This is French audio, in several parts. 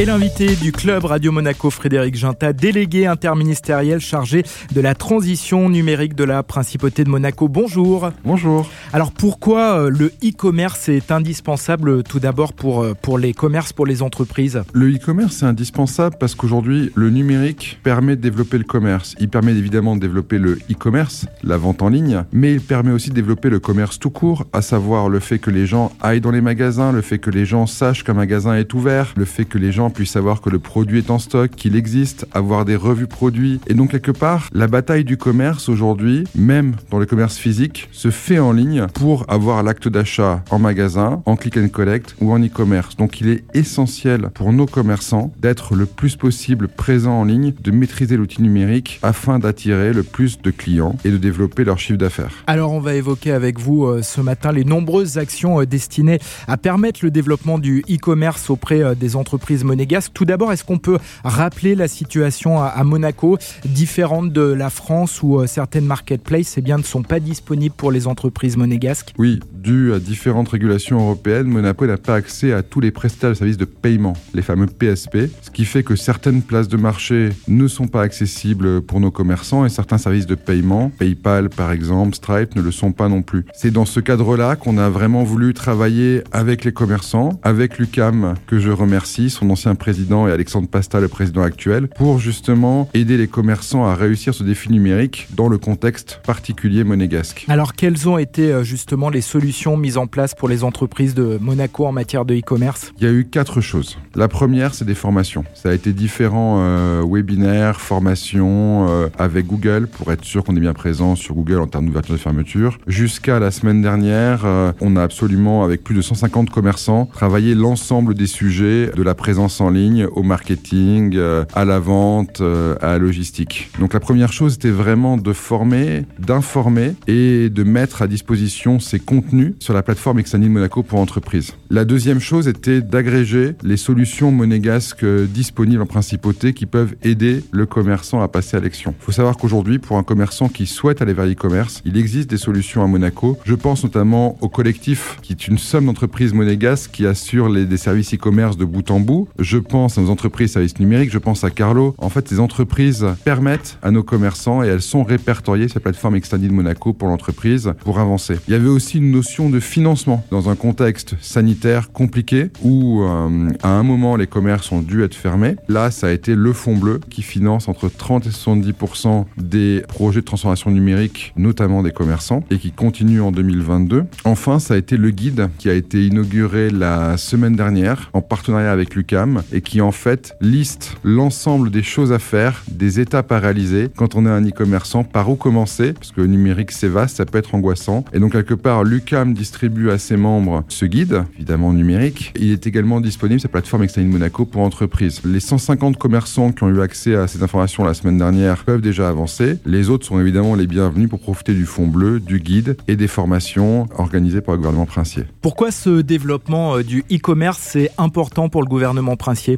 Et l'invité du club Radio Monaco, Frédéric Ginta, délégué interministériel chargé de la transition numérique de la Principauté de Monaco. Bonjour. Bonjour. Alors pourquoi euh, le e-commerce est indispensable tout d'abord pour, euh, pour les commerces, pour les entreprises? Le e-commerce est indispensable parce qu'aujourd'hui, le numérique permet de développer le commerce. Il permet évidemment de développer le e-commerce, la vente en ligne, mais il permet aussi de développer le commerce tout court, à savoir le fait que les gens aillent dans les magasins, le fait que les gens sachent qu'un magasin est ouvert, le fait que les gens puissent savoir que le produit est en stock, qu'il existe, avoir des revues produits. Et donc quelque part, la bataille du commerce aujourd'hui, même dans le commerce physique, se fait en ligne pour avoir l'acte d'achat en magasin, en click and collect ou en e-commerce. Donc il est essentiel pour nos commerçants d'être le plus possible présents en ligne, de maîtriser l'outil numérique afin d'attirer le plus de clients et de développer leur chiffre d'affaires. Alors on va évoquer avec vous euh, ce matin les nombreuses actions euh, destinées à permettre le développement du e-commerce auprès euh, des entreprises monégasques. Tout d'abord, est-ce qu'on peut rappeler la situation à, Monaco, différente de la France où certaines marketplaces eh bien, ne sont pas disponibles pour les entreprises monégasques? Oui, dû à différentes régulations européennes, Monaco n'a pas accès à tous les prestataires de services de paiement, les fameux PSP, ce qui fait que certaines places de marché ne sont pas accessibles pour nos commerçants et certains services de paiement, PayPal par exemple, Stripe, ne le sont pas non plus. C'est dans ce cadre-là qu'on a vraiment voulu travailler avec les commerçants, avec l'UCAM que je remercie, son ancien président et Alexandre Pasta, le président actuel, pour justement aider les commerçants à réussir ce défi numérique dans le contexte particulier monégasque. Alors quelles ont été euh, justement les solutions mises en place pour les entreprises de Monaco en matière de e-commerce? Il y a eu quatre choses. La première, c'est des formations. Ça a été différents euh, webinaires, formations euh, avec Google pour être sûr qu'on est bien présent sur Google en termes d'ouverture et de fermeture. Jusqu'à la semaine dernière, euh, on a absolument, avec plus de 150 commerçants, travaillé l'ensemble des sujets de la présence en ligne au marketing, euh, à la vente, euh, à la logistique. Donc la première chose était vraiment de former, d'informer et de mettre à disposition ces contenus sur la plateforme Exanil Monaco pour entreprises. La deuxième chose était d'agréger les solutions monégasques disponibles en principauté qui peuvent aider le commerçant à passer à l'action. Il faut savoir qu'aujourd'hui, pour un commerçant qui souhaite aller vers l'e-commerce, il existe des solutions à Monaco. Je pense notamment au collectif, qui est une somme d'entreprises monégasques qui assure des services e-commerce de bout en bout. Je pense à nos entreprises services numériques, je pense à Carlo. En fait, ces entreprises permettent à nos commerçants et elles sont répertoriées sur la plateforme Extended Monaco pour l'entreprise pour avancer. Il y avait aussi une notion de financement dans un contexte sanitaire compliqué où euh, à un moment les commerces ont dû être fermés. Là, ça a été le fonds bleu qui finance entre 30 et 70% des projets de transformation numérique, notamment des commerçants, et qui continue en 2022. Enfin, ça a été le guide qui a été inauguré la semaine dernière en partenariat avec l'UCAM et qui en fait liste l'ensemble des choses à faire, des étapes à réaliser quand on est un e-commerçant, par où commencer, parce que le numérique c'est vaste, ça peut être angoissant. Et donc quelque part, l'UCAM distribue à ses membres ce guide, évidemment numérique. Il est également disponible sur la plateforme Extended Monaco pour entreprises. Les 150 commerçants qui ont eu accès à ces informations la semaine dernière peuvent déjà avancer. Les autres sont évidemment les bienvenus pour profiter du fonds bleu, du guide et des formations organisées par le gouvernement princier. Pourquoi ce développement euh, du e-commerce est important pour le gouvernement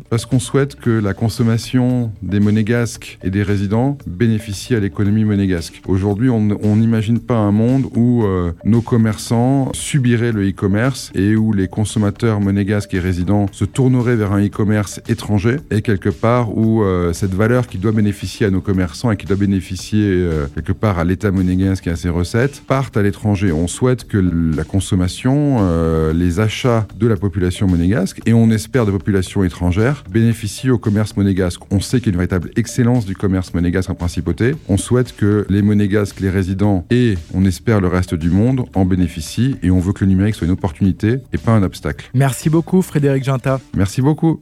Parce qu'on souhaite que la consommation des monégasques et des résidents bénéficie à l'économie monégasque. Aujourd'hui, on n'imagine pas un monde où euh, nos commerçants subiraient le e-commerce et où les consommateurs monégasques et résidents se tourneraient vers un e-commerce étranger et quelque part où euh, cette valeur qui doit bénéficier à nos commerçants et qui doit bénéficier euh, quelque part à l'État monégasque et à ses recettes partent à l'étranger. On souhaite que la consommation, les achats de la population monégasque et on espère de population étrangère bénéficient au commerce monégasque. On sait qu'il y a une véritable excellence du commerce monégasque en principauté. On souhaite que les monégasques, les résidents et on espère le reste du monde en bénéficient et on veut que le numérique soit une opportunité et pas un obstacle. Merci beaucoup Frédéric Ginta. Merci beaucoup.